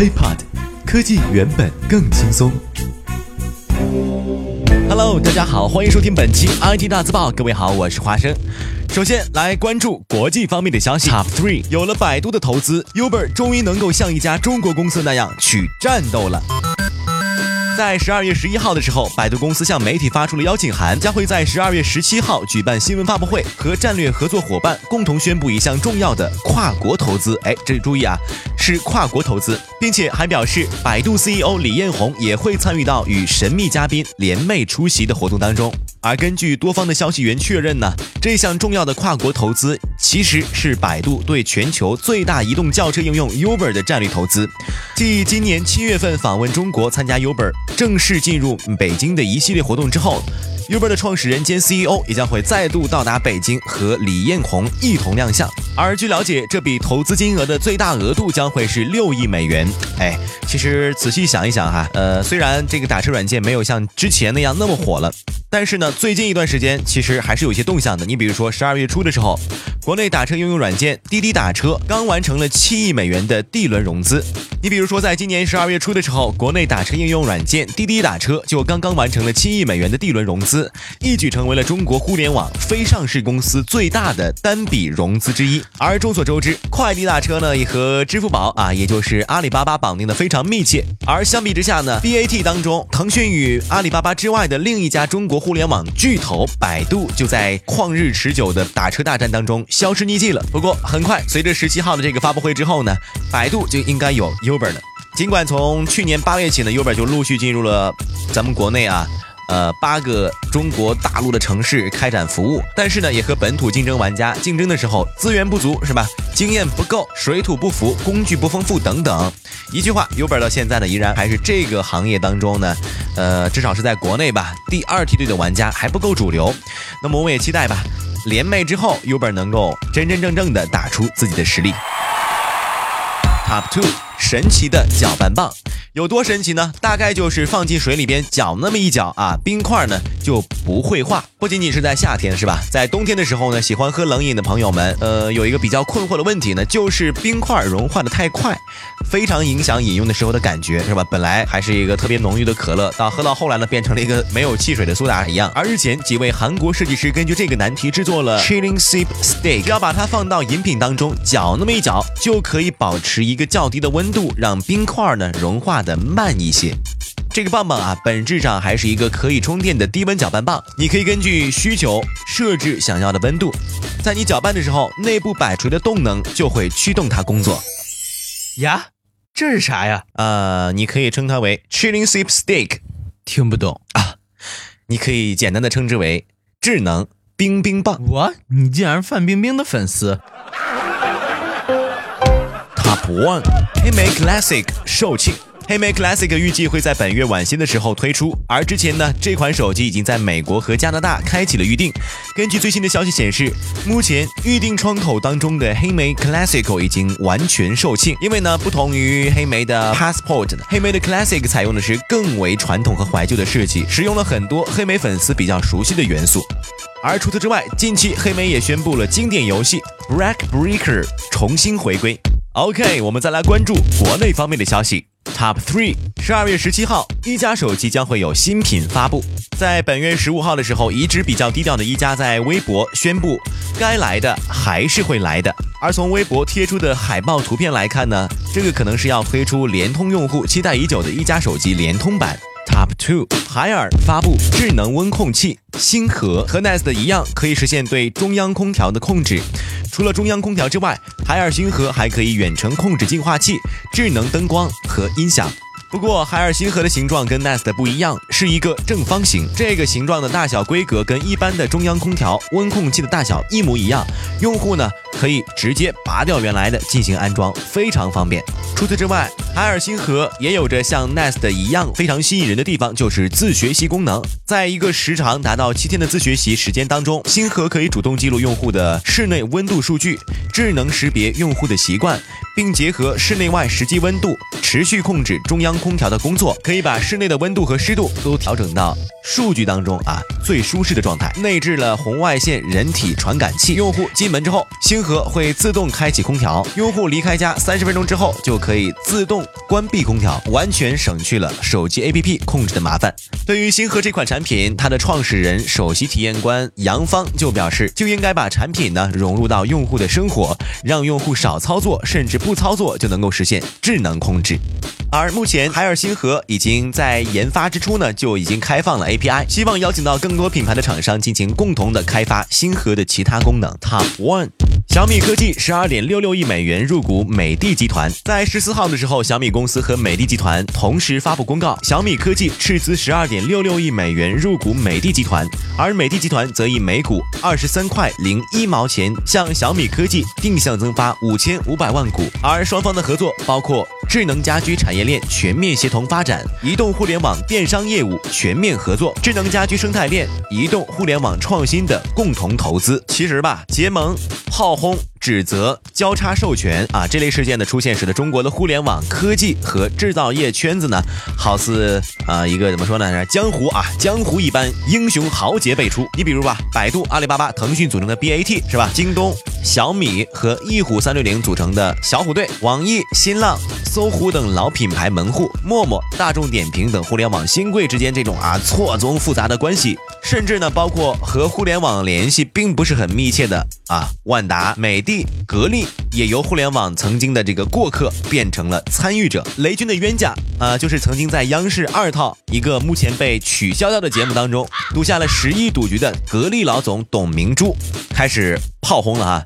HiPod，科技原本更轻松。Hello，大家好，欢迎收听本期 IT 大字报。各位好，我是华生。首先来关注国际方面的消息。Top three，有了百度的投资，Uber 终于能够像一家中国公司那样去战斗了。在十二月十一号的时候，百度公司向媒体发出了邀请函，将会在十二月十七号举办新闻发布会，和战略合作伙伴共同宣布一项重要的跨国投资。哎，这里注意啊，是跨国投资，并且还表示，百度 CEO 李彦宏也会参与到与神秘嘉宾联袂出席的活动当中。而根据多方的消息源确认呢，这项重要的跨国投资其实是百度对全球最大移动轿车应用 Uber 的战略投资。继今年七月份访问中国参加 Uber 正式进入北京的一系列活动之后，Uber 的创始人兼 CEO 也将会再度到达北京和李彦宏一同亮相。而据了解，这笔投资金额的最大额度将会是六亿美元。哎，其实仔细想一想哈，呃，虽然这个打车软件没有像之前那样那么火了。但是呢，最近一段时间其实还是有些动向的。你比如说，十二月初的时候，国内打车应用软件滴滴打车刚完成了七亿美元的 D 轮融资。你比如说，在今年十二月初的时候，国内打车应用软件滴滴打车就刚刚完成了七亿美元的 D 轮融资，一举成为了中国互联网非上市公司最大的单笔融资之一。而众所周知，快递打车呢也和支付宝啊，也就是阿里巴巴绑定的非常密切。而相比之下呢，BAT 当中，腾讯与阿里巴巴之外的另一家中国。互联网巨头百度就在旷日持久的打车大战当中消失匿迹了。不过很快，随着十七号的这个发布会之后呢，百度就应该有 Uber 了。尽管从去年八月起呢，Uber 就陆续进入了咱们国内啊。呃，八个中国大陆的城市开展服务，但是呢，也和本土竞争玩家竞争的时候资源不足，是吧？经验不够，水土不服，工具不丰富等等。一句话，Uber 到现在呢，依然还是这个行业当中呢，呃，至少是在国内吧，第二梯队的玩家还不够主流。那么我们也期待吧，联袂之后，Uber 能够真真正正的打出自己的实力。Top two，神奇的搅拌棒。有多神奇呢？大概就是放进水里边搅那么一搅啊，冰块呢就不会化。不仅仅是在夏天，是吧？在冬天的时候呢，喜欢喝冷饮的朋友们，呃，有一个比较困惑的问题呢，就是冰块融化的太快，非常影响饮用的时候的感觉，是吧？本来还是一个特别浓郁的可乐，到喝到后来呢，变成了一个没有汽水的苏打一样。而日前几位韩国设计师根据这个难题制作了 Chilling Sip Stick，只要把它放到饮品当中搅那么一搅，就可以保持一个较低的温度，让冰块呢融化。的慢一些，这个棒棒啊，本质上还是一个可以充电的低温搅拌棒。你可以根据需求设置想要的温度，在你搅拌的时候，内部摆锤的动能就会驱动它工作。呀，这是啥呀？呃，你可以称它为 Chilling Sip Steak，听不懂啊。你可以简单的称之为智能冰冰棒。我，你竟然是范冰冰的粉丝？Top One，黑莓 Classic。售罄，黑莓 Classic 预计会在本月晚些的时候推出，而之前呢，这款手机已经在美国和加拿大开启了预定。根据最新的消息显示，目前预定窗口当中的黑莓 Classic 已经完全售罄。因为呢，不同于黑莓的 Passport，黑莓的 Classic 采用的是更为传统和怀旧的设计，使用了很多黑莓粉丝比较熟悉的元素。而除此之外，近期黑莓也宣布了经典游戏 Break Breaker 重新回归。OK，我们再来关注国内方面的消息。Top three，十二月十七号，一加手机将会有新品发布。在本月十五号的时候，一直比较低调的一加在微博宣布，该来的还是会来的。而从微博贴出的海报图片来看呢，这个可能是要推出联通用户期待已久的一加手机联通版。Top two，海尔发布智能温控器星河，和 Nest 一样，可以实现对中央空调的控制。除了中央空调之外，海尔星河还可以远程控制净化器、智能灯光和音响。不过，海尔星河的形状跟 Nest 不一样，是一个正方形。这个形状的大小规格跟一般的中央空调温控器的大小一模一样。用户呢可以直接拔掉原来的进行安装，非常方便。除此之外，海尔星河也有着像 Nest 一样非常吸引人的地方，就是自学习功能。在一个时长达到七天的自学习时间当中，星河可以主动记录用户的室内温度数据，智能识别用户的习惯，并结合室内外实际温度，持续控制中央。空调的工作可以把室内的温度和湿度都调整到数据当中啊最舒适的状态，内置了红外线人体传感器。用户进门之后，星河会自动开启空调；用户离开家三十分钟之后，就可以自动关闭空调，完全省去了手机 APP 控制的麻烦。对于星河这款产品，它的创始人、首席体验官杨芳就表示，就应该把产品呢融入到用户的生活，让用户少操作，甚至不操作就能够实现智能控制。而目前，海尔星河已经在研发之初呢，就已经开放了 API，希望邀请到更多品牌的厂商进行共同的开发星河的其他功能。Top One，小米科技十二点六六亿美元入股美的集团。在十四号的时候，小米公司和美的集团同时发布公告，小米科技斥资十二点六六亿美元入股美的集团，而美的集团则以每股二十三块零一毛钱向小米科技定向增发五千五百万股。而双方的合作包括智能家居产业链全面协同发展，移动互联网电商业务全面合作，智能家居生态链、移动互联网创新的共同投资。其实吧，结盟、炮轰、指责、交叉授权啊，这类事件的出现，使得中国的互联网科技和制造业圈子呢，好似啊一个怎么说呢，江湖啊江湖一般，英雄豪杰辈出。你比如吧，百度、阿里巴巴、腾讯组成的 BAT 是吧？京东、小米和翼虎三六零组成的小虎队，网易、新浪、搜狐等老品牌门户，陌陌、大众点评等互联网新贵之间这种啊错综复杂的关系，甚至呢，包括和互联网联系并不是很密切的啊，万达、美的、格力也由互联网曾经的这个过客变成了参与者。雷军的冤家啊，就是曾经在央视二套一个目前被取消掉的节目当中赌下了十亿赌局的格力老总董明珠，开始炮轰了啊。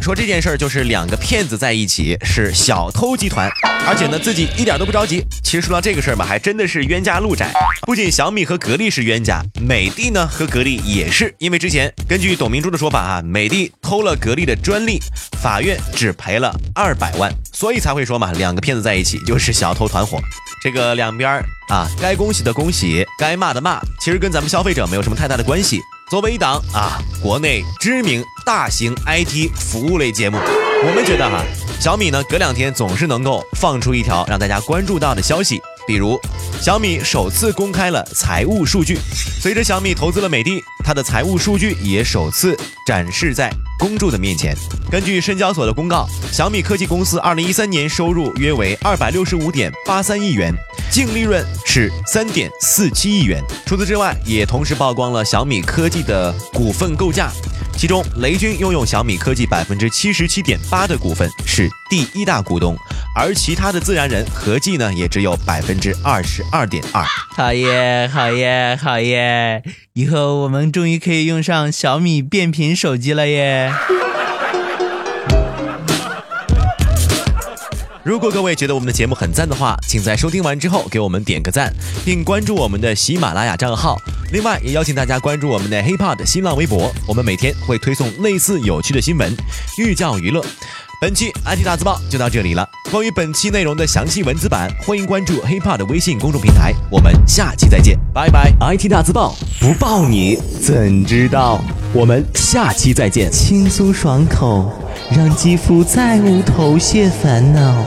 说这件事儿就是两个骗子在一起是小偷集团，而且呢自己一点都不着急。其实说到这个事儿吧，还真的是冤家路窄。不仅小米和格力是冤家，美的呢和格力也是，因为之前根据董明珠的说法啊，美的偷了格力的专利，法院只赔了二百万，所以才会说嘛，两个骗子在一起就是小偷团伙。这个两边儿啊，该恭喜的恭喜，该骂的骂，其实跟咱们消费者没有什么太大的关系。作为一档啊，国内知名大型 IT 服务类节目，我们觉得哈，小米呢隔两天总是能够放出一条让大家关注到的消息，比如小米首次公开了财务数据，随着小米投资了美的，它的财务数据也首次展示在公众的面前。根据深交所的公告，小米科技公司二零一三年收入约为二百六十五点八三亿元。净利润是三点四七亿元。除此之外，也同时曝光了小米科技的股份构架，其中雷军拥有小米科技百分之七十七点八的股份，是第一大股东，而其他的自然人合计呢，也只有百分之二十二点二。好耶，好耶，好耶！以后我们终于可以用上小米变频手机了耶！如果各位觉得我们的节目很赞的话，请在收听完之后给我们点个赞，并关注我们的喜马拉雅账号。另外，也邀请大家关注我们的 HipHop 新浪微博，我们每天会推送类似有趣的新闻，寓教于乐。本期 IT 大字报就到这里了。关于本期内容的详细文字版，欢迎关注 HipHop 的微信公众平台。我们下期再见，拜拜。IT 大字报不报你怎知道？我们下期再见。轻松爽口，让肌肤再无头屑烦恼。